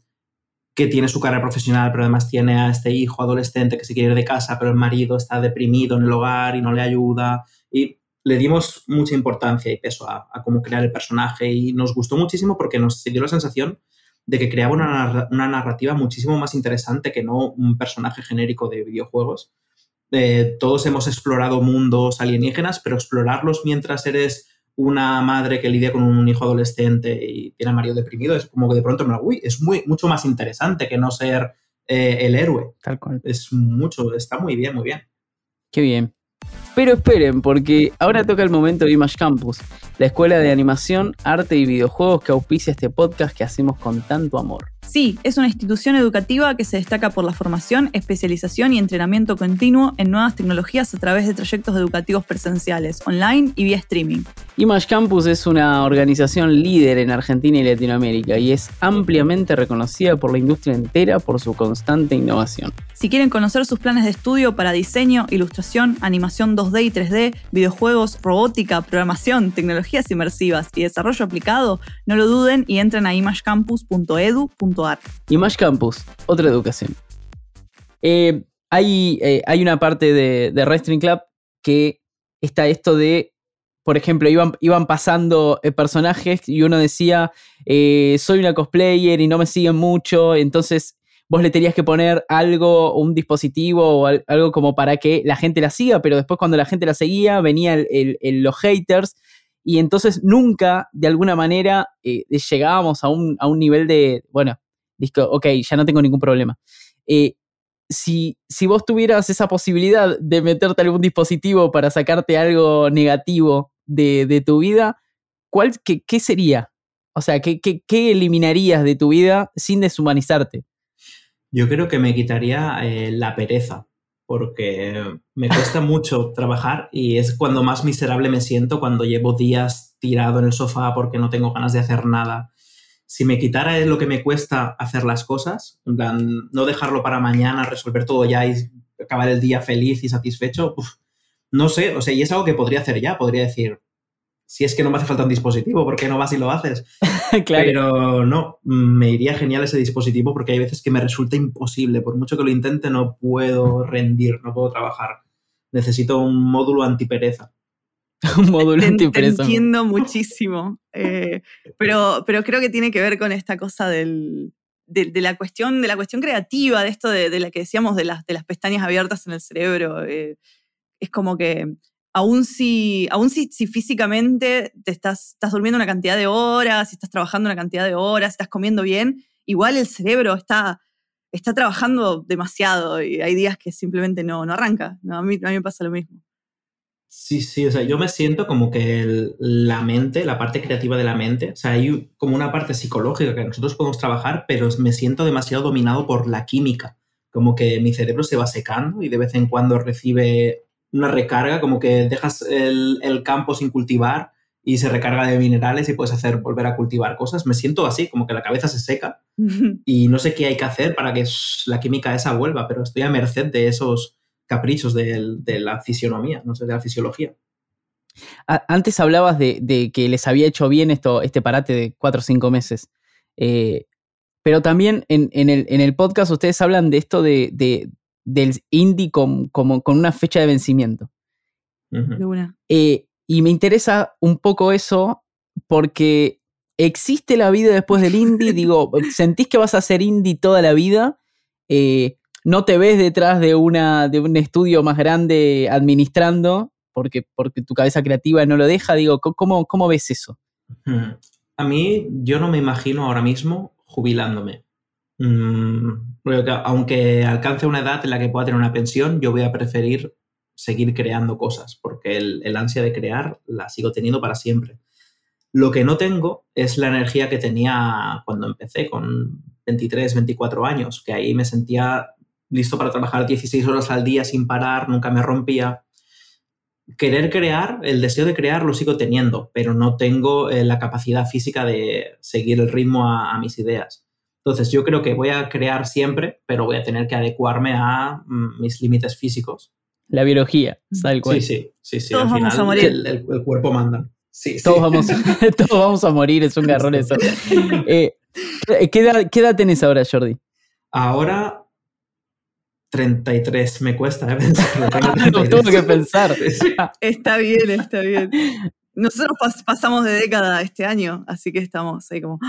que tiene su carrera profesional, pero además tiene a este hijo adolescente que se quiere ir de casa, pero el marido está deprimido en el hogar y no le ayuda. Y le dimos mucha importancia y peso a, a cómo crear el personaje y nos gustó muchísimo porque nos dio la sensación de que creaba una, narra- una narrativa muchísimo más interesante que no un personaje genérico de videojuegos. Eh, todos hemos explorado mundos alienígenas, pero explorarlos mientras eres una madre que lidia con un hijo adolescente y tiene a marido deprimido, es como que de pronto, me lo- uy, es muy, mucho más interesante que no ser eh, el héroe. Tal cual. Es mucho, está muy bien, muy bien. Qué bien. Pero esperen, porque ahora toca el momento de Image Campus, la escuela de animación, arte y videojuegos que auspicia este podcast que hacemos con tanto amor. Sí, es una institución educativa que se destaca por la formación, especialización y entrenamiento continuo en nuevas tecnologías a través de trayectos educativos presenciales, online y vía streaming. Image Campus es una organización líder en Argentina y Latinoamérica y es ampliamente reconocida por la industria entera por su constante innovación. Si quieren conocer sus planes de estudio para diseño, ilustración, animación 2D y 3D, videojuegos, robótica, programación, tecnologías inmersivas y desarrollo aplicado, no lo duden y entren a imagecampus.edu.ar. Image Campus, otra educación. Eh, hay, eh, hay una parte de, de Wrestling Club que está esto de por ejemplo, iban, iban pasando eh, personajes y uno decía, soy una cosplayer y no me siguen mucho, entonces vos le tenías que poner algo, un dispositivo o algo como para que la gente la siga, pero después cuando la gente la seguía venían los haters y entonces nunca de alguna manera eh, llegábamos a un, a un, nivel de, bueno, disco, ok, ya no tengo ningún problema. Eh, si, si vos tuvieras esa posibilidad de meterte algún dispositivo para sacarte algo negativo de, tu vida, ¿cuál, qué, qué, sería? O sea, ¿qué, ¿qué, qué, eliminarías de tu vida sin deshumanizarte? Yo creo que me quitaría eh, la pereza, porque me cuesta mucho trabajar y es cuando más miserable me siento cuando llevo días tirado en el sofá porque no tengo ganas de hacer nada. Si me quitara lo que me cuesta hacer las cosas, no dejarlo para mañana, resolver todo ya y acabar el día feliz y satisfecho, no sé, o sea, y es algo que podría hacer ya, podría decir, si es que no me hace falta un dispositivo, ¿por qué no vas y lo haces? claro. Pero no, me iría genial ese dispositivo porque hay veces que me resulta imposible. Por mucho que lo intente, no puedo rendir, no puedo trabajar. Necesito un módulo antipereza. un módulo antipereza. Te entiendo muchísimo. Eh, pero, pero creo que tiene que ver con esta cosa del, de, la cuestión, de la cuestión creativa, de esto de, la que decíamos de las, de las pestañas abiertas en el cerebro. Eh, es como que aún si, aún si, físicamente te estás, estás durmiendo una cantidad de horas, si estás trabajando una cantidad de horas, estás comiendo bien, igual el cerebro está, está trabajando demasiado y hay días que simplemente no, no arranca. a, mí, a mí me pasa lo mismo. Sí, sí, o sea, yo me siento como que la mente, la parte creativa de la mente, o sea, hay como una parte psicológica que nosotros podemos trabajar, pero me siento demasiado dominado por la química, como que mi cerebro se va secando y de vez en cuando recibe una recarga, como que dejas el, campo sin cultivar y se recarga de minerales y puedes hacer volver a cultivar cosas. Me siento así, como que la cabeza se seca y no sé qué hay que hacer para que la química esa vuelva, pero estoy a merced de esos caprichos de, la fisionomía, no sé, de la fisiología. Antes hablabas de, que les había hecho bien esto, este parate de cuatro o cinco meses. Eh, pero también en, el, podcast ustedes hablan de esto de, del indie como con una fecha de vencimiento. Eh, y me interesa un poco eso porque existe la vida después del indie. Digo, ¿sentís que vas a ser indie toda la vida? Eh, ¿No te ves detrás de, una, de un estudio más grande administrando porque, porque tu cabeza creativa no lo deja? Digo, ¿cómo, cómo ves eso? A mí, yo no me imagino ahora mismo jubilándome. Mm, aunque alcance una edad en la que pueda tener una pensión, yo voy a preferir seguir creando cosas, porque el, ansia de crear la sigo teniendo para siempre. Lo que no tengo es la energía que tenía cuando empecé, con 23, 24 años, que ahí me sentía listo para trabajar 16 horas al día sin parar, nunca me rompía. Querer crear, el deseo de crear lo sigo teniendo, pero no tengo eh, la capacidad física de seguir el ritmo a mis ideas. Entonces, yo creo que voy a crear siempre, pero voy a tener que adecuarme a mm, mis límites físicos. La biología, tal cual. Sí, sí, sí, Al final, morir. El, cuerpo manda. Sí, todos, Vamos, todos vamos a morir, es un garrón eso. Eh, ¿qué, edad, ¿Qué edad tenés ahora, Jordi? Ahora 33, me cuesta ¿eh? pensarlo. Tengo que pensar. Está bien, está bien. Nosotros pasamos de década este año, así que estamos ahí como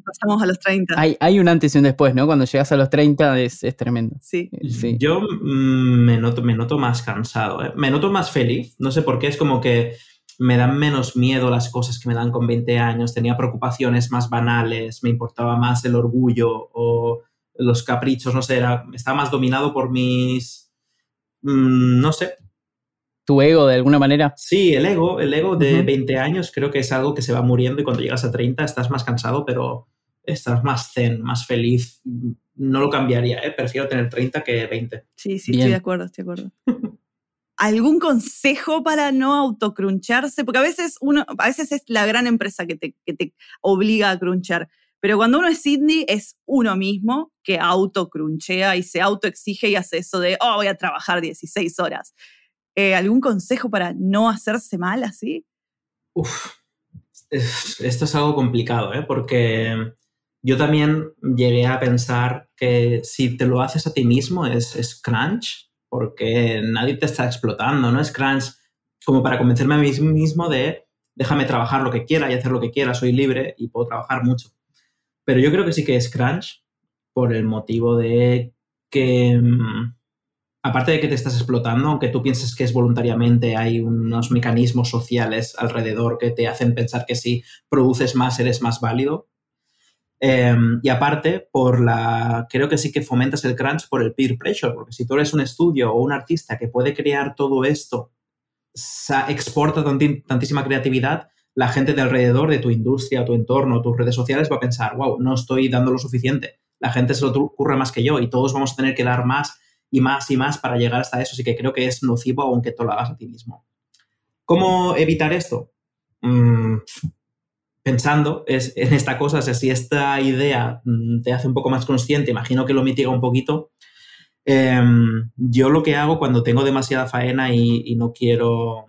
pasamos a los 30. Hay, hay un antes y un después, ¿no? Cuando llegas a los 30 es, es tremendo. Sí. Yo mm, me, noto, me noto más cansado, ¿eh? me noto más feliz, no sé por qué, es como que me dan menos miedo las cosas que me dan con 20 años, tenía preocupaciones más banales, me importaba más el orgullo o los caprichos, no sé, era, estaba más dominado por mis, mm, no sé, tu ego de alguna manera. Sí, el ego, el ego de 20 años creo que es algo que se va muriendo y cuando llegas a 30 estás más cansado, pero estás más zen, más feliz. No lo cambiaría, ¿eh? prefiero tener 30 que 20. Sí, sí, estoy de acuerdo, estoy de acuerdo. ¿Algún consejo para no autocruncharse? Porque a veces, uno, a veces es la gran empresa que te, que te obliga a crunchar. Pero cuando uno es Sidney, es uno mismo que autocrunchea y se autoexige y hace eso de, oh, voy a trabajar 16 horas. Eh, ¿Algún consejo para no hacerse mal así? Uf, esto es algo complicado, ¿eh? porque yo también llegué a pensar que si te lo haces a ti mismo es, es crunch, porque nadie te está explotando, ¿no? Es crunch como para convencerme a mí mismo de déjame trabajar lo que quiera y hacer lo que quiera, soy libre y puedo trabajar mucho. Pero yo creo que sí que es crunch por el motivo de que, mm, aparte de que te estás explotando, aunque tú pienses que es voluntariamente, hay unos mecanismos sociales alrededor que te hacen pensar que si produces más eres más válido. Em, y aparte, por la, creo que sí que fomentas el crunch por el peer pressure, porque si tú eres un estudio o un artista que puede crear todo esto, exporta tantísima creatividad, la gente de alrededor de tu industria, tu entorno, tus redes sociales va a pensar, wow, no estoy dando lo suficiente. La gente se lo ocurre más que yo y todos vamos a tener que dar más y más y más para llegar hasta eso. Así que creo que es nocivo aunque tú lo hagas a ti mismo. ¿Cómo evitar esto? Mm, pensando es, en esta cosa, si esta idea mm, te hace un poco más consciente, imagino que lo mitiga un poquito. Em, yo lo que hago cuando tengo demasiada faena y, no quiero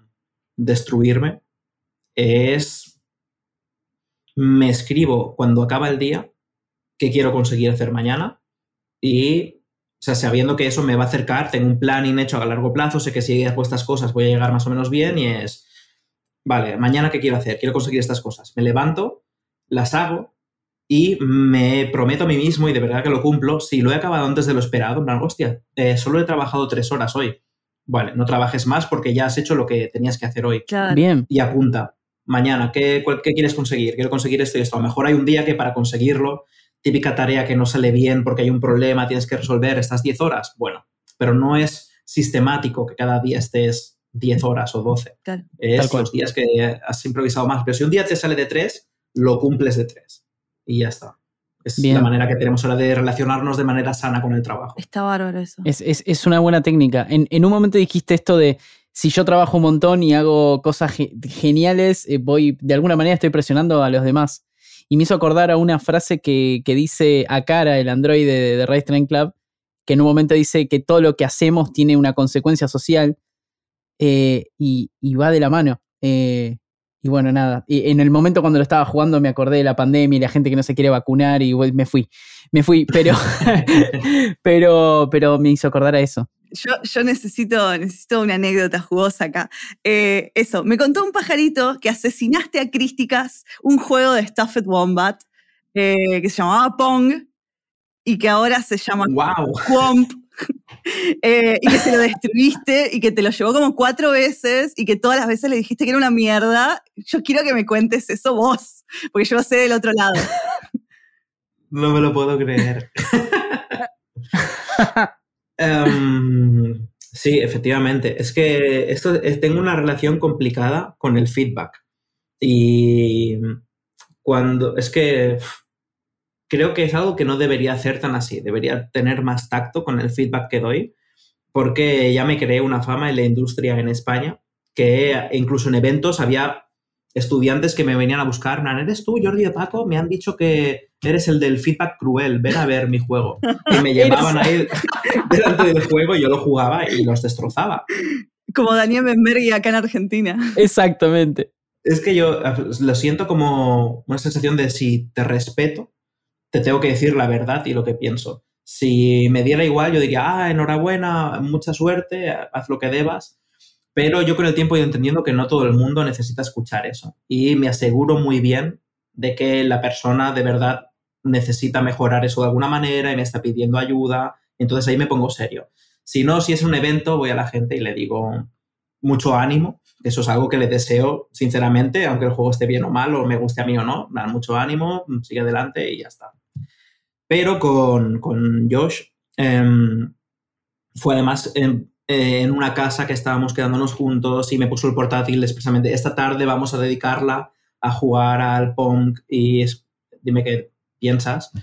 destruirme es me escribo cuando acaba el día qué quiero conseguir hacer mañana y, o sea, sabiendo que eso me va a acercar, tengo un planning hecho a largo plazo, sé que si hago estas cosas voy a llegar más o menos bien y es, vale, mañana qué quiero hacer, quiero conseguir estas cosas. Me levanto, las hago y me prometo a mí mismo, y de verdad que lo cumplo, si lo he acabado antes de lo esperado, en plan, hostia, eh, solo he trabajado tres horas hoy. Vale, no trabajes más porque ya has hecho lo que tenías que hacer hoy. Bien. Y apunta, mañana, ¿qué, ¿qué quieres conseguir? Quiero conseguir esto y esto. A lo mejor hay un día que para conseguirlo, típica tarea que no sale bien porque hay un problema, tienes que resolver, estas 10 horas. Bueno, pero no es sistemático que cada día estés 10 horas o 12. Es los días que has improvisado más. Pero si un día te sale de 3, lo cumples de 3. Y ya está. Es la manera que tenemos ahora de relacionarnos de manera sana con el trabajo. Está bárbaro eso. Es, una buena técnica. En, un momento dijiste esto de si yo trabajo un montón y hago cosas geniales, eh, voy, de alguna manera estoy presionando a los demás. Y me hizo acordar a una frase que, dice Akara, el androide de, de Race Train Club, que en un momento dice que todo lo que hacemos tiene una consecuencia social eh, y, va de la mano. Eh, y bueno, nada. Y en el momento cuando lo estaba jugando me acordé de la pandemia y la gente que no se quiere vacunar y me fui. Me fui, pero, pero, pero me hizo acordar a eso. Yo, necesito, necesito una anécdota jugosa acá. Eh, eso, me contó un pajarito que asesinaste a Crísticas, un juego de Stuffed Wombat que se llamaba Pong y que ahora se llama wow. Eh, y que se lo destruiste y que te lo llevó como cuatro veces y que todas las veces le dijiste que era una mierda. Yo quiero que me cuentes eso vos, porque yo lo sé del otro lado. No me lo puedo creer. Em, sí, efectivamente. Es que esto, tengo una relación complicada con el feedback. Y cuando es que creo que es algo que no debería hacer tan así, debería tener más tacto con el feedback que doy, porque ya me creé una fama en la industria en España, que incluso en eventos había estudiantes que me venían a buscar, ¿eres tú, Jordi de Paco? Me han dicho que eres el del feedback cruel, ven a ver mi juego. Y me llevaban ahí delante del juego, yo lo jugaba y los destrozaba. Como Daniel Benberg acá en Argentina. Exactamente. Es que yo lo siento como una sensación de si te respeto, te tengo que decir la verdad y lo que pienso. Si me diera igual, yo diría, ah, enhorabuena, mucha suerte, haz lo que debas. Pero yo con el tiempo he ido entendiendo que no todo el mundo necesita escuchar eso. Y me aseguro muy bien de que la persona de verdad necesita mejorar eso de alguna manera y me está pidiendo ayuda. Entonces ahí me pongo serio. Si no, si es un evento, voy a la gente y le digo mucho ánimo. Eso es algo que le deseo, sinceramente, aunque el juego esté bien o mal, o me guste a mí o no. Mucho ánimo, sigue adelante y ya está. Pero con, Josh em, fue además en, en, una casa que estábamos quedándonos juntos y me puso el portátil expresamente, esta tarde vamos a dedicarla a jugar al Pong y dime qué piensas.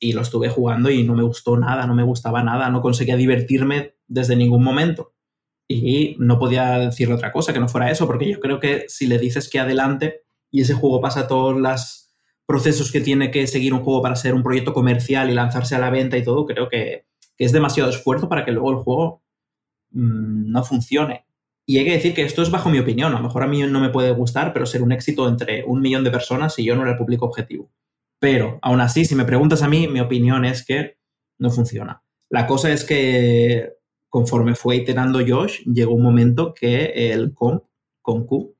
Y lo estuve jugando y no me gustó nada, no me gustaba nada, no conseguía divertirme desde ningún momento. Y no podía decirle otra cosa que no fuera eso, porque yo creo que si le dices que adelante y ese juego pasa todos las procesos que tiene que seguir un juego para ser un proyecto comercial y lanzarse a la venta y todo, creo que, es demasiado esfuerzo para que luego el juego mm, no funcione. Y hay que decir que esto es bajo mi opinión. A lo mejor a mí no me puede gustar, pero ser un éxito entre un millón de personas y yo no era el público objetivo. Pero aún así, si me preguntas a mí, mi opinión es que no funciona. La cosa es que conforme fue iterando Josh, llegó un momento que el comp con Q,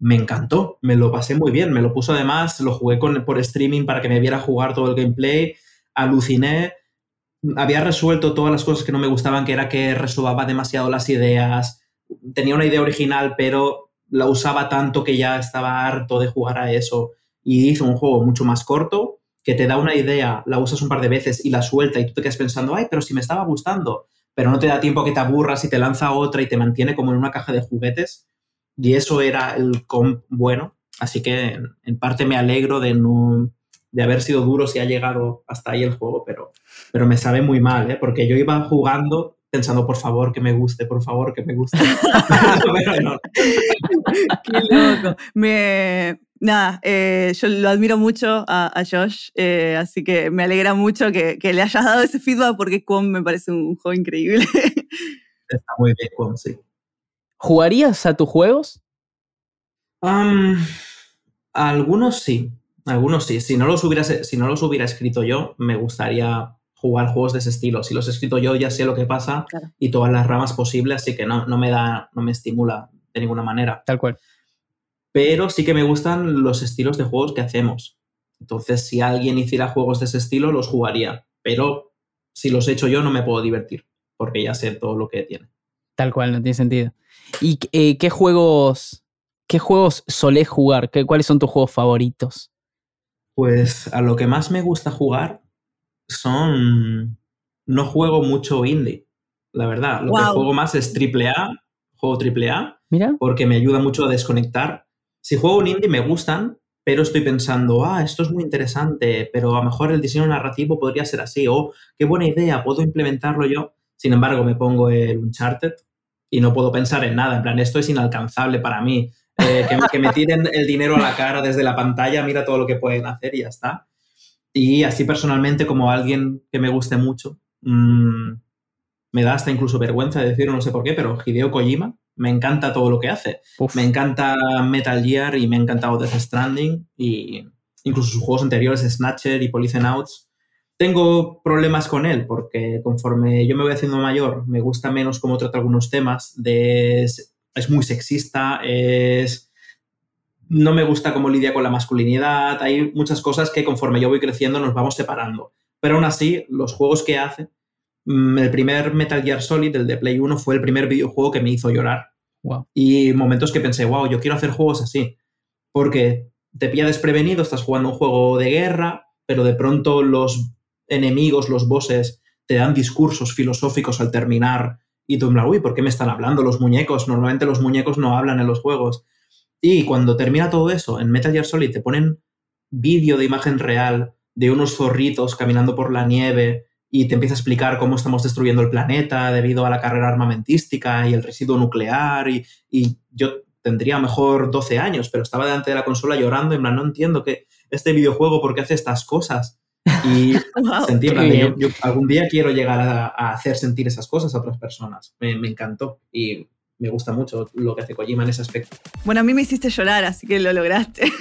me encantó, me lo pasé muy bien, me lo puso además, lo jugué con, por streaming para que me viera jugar todo el gameplay, aluciné, había resuelto todas las cosas que no me gustaban, que era que resuelva demasiado las ideas, tenía una idea original, pero la usaba tanto que ya estaba harto de jugar a eso y hizo un juego mucho más corto, que te da una idea, la usas un par de veces y la suelta y tú te quedas pensando, ay, pero si me estaba gustando, pero no te da tiempo que te aburras y te lanza otra y te mantiene como en una caja de juguetes. Y eso era el comp bueno. Así que en parte me alegro de no de haber sido duro si ha llegado hasta ahí el juego, pero, pero me sabe muy mal, ¿eh? porque yo iba jugando pensando, por favor, que me guste, por favor, que me guste. Qué loco. Me, nada, eh, yo lo admiro mucho a, Josh, eh, así que me alegra mucho que, le hayas dado ese feedback porque Quom me parece un juego increíble. Está muy bien, Quom, sí. ¿Jugarías a tus juegos? algunos sí, algunos sí. Si no, los hubiera, si no los hubiera escrito yo, me gustaría jugar juegos de ese estilo. Si los he escrito yo, ya sé lo que pasa y todas las ramas posibles, así que no, no me da, no me estimula de ninguna manera. Tal cual. Pero sí que me gustan los estilos de juegos que hacemos. Entonces, si alguien hiciera juegos de ese estilo, los jugaría. Pero si los he hecho yo, no me puedo divertir, porque ya sé todo lo que tiene. Tal cual, no tiene sentido. ¿Y eh, qué juegos, qué juegos solés jugar? ¿Qué, ¿Cuáles son tus juegos favoritos? Pues a lo que más me gusta jugar son... No juego mucho indie, la verdad. Lo que juego más es AAA, juego AAA, Mira. porque me ayuda mucho a desconectar. Si juego un indie me gustan, pero estoy pensando, ah, esto es muy interesante, pero a lo mejor el diseño narrativo podría ser así, o qué buena idea, puedo implementarlo yo. Sin embargo, me pongo el Uncharted y no puedo pensar en nada, en plan, esto es inalcanzable para mí. Eh, que, me tiren el dinero a la cara desde la pantalla, mira todo lo que pueden hacer y ya está. Y así personalmente, como alguien que me guste mucho, mm, me da hasta incluso vergüenza decirlo, no sé por qué, pero Hideo Kojima, me encanta todo lo que hace. Me encanta Metal Gear y me ha encantado Death Stranding y incluso sus juegos anteriores, Snatcher y Polyphenauts. Tengo problemas con él porque conforme yo me voy haciendo mayor, me gusta menos cómo trata algunos temas de es muy sexista, es... No me gusta cómo lidia con la masculinidad, hay muchas cosas que conforme yo voy creciendo nos vamos separando. Pero aún así, los juegos que hace, mm, el primer Metal Gear Solid, el de Play 1, fue el primer videojuego que me hizo llorar. Y momentos que pensé, wow, yo quiero hacer juegos así. Porque te pilla desprevenido, estás jugando un juego de guerra, pero de pronto los enemigos, los bosses, te dan discursos filosóficos al terminar y tú, uy, ¿por qué me están hablando los muñecos? Normalmente los muñecos no hablan en los juegos. Y cuando termina todo eso, en Metal Gear Solid te ponen vídeo de imagen real de unos zorritos caminando por la nieve y te empieza a explicar cómo estamos destruyendo el planeta debido a la carrera armamentística y el residuo nuclear. Y, y yo tendría mejor 12 años, pero estaba delante de la consola llorando en plan, no entiendo que este videojuego, ¿por qué hace estas cosas? Y yo, algún día quiero llegar a, hacer sentir esas cosas a otras personas. Me, encantó y me gusta mucho lo que hace Kojima en ese aspecto. Bueno, a mí me hiciste llorar, así que lo lograste.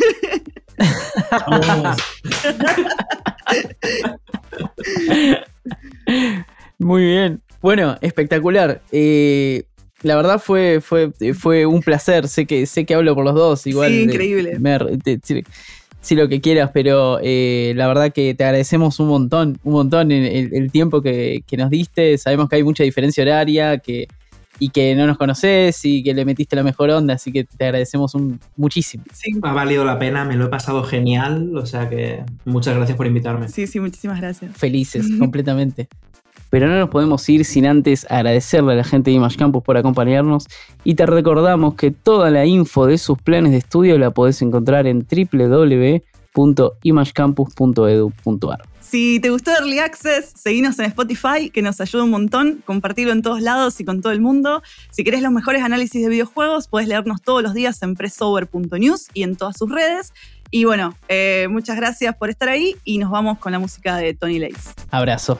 Muy bien. Bueno, espectacular. Eh, la verdad fue, fue, fue un placer. Sé que, sé que hablo por los dos. Igual sí, increíble sí lo que quieras, pero eh, la verdad que te agradecemos un montón, un montón el, el tiempo que, nos diste. Sabemos que hay mucha diferencia horaria que, y que no nos conoces y que le metiste la mejor onda, así que te agradecemos un, muchísimo. Sí, ha valido la pena, me lo he pasado genial, o sea que muchas gracias por invitarme. Sí, sí, muchísimas gracias. Felices, completamente. Pero no nos podemos ir sin antes agradecerle a la gente de Image Campus por acompañarnos y te recordamos que toda la info de sus planes de estudio la podés encontrar en www.imagecampus.edu.ar. Si te gustó Early Access, seguinos en Spotify, que nos ayuda un montón, compartirlo en todos lados y con todo el mundo. Si querés los mejores análisis de videojuegos, podés leernos todos los días en pressover.news y en todas sus redes. Y bueno, eh, muchas gracias por estar ahí y nos vamos con la música de Tony Lace. Abrazo.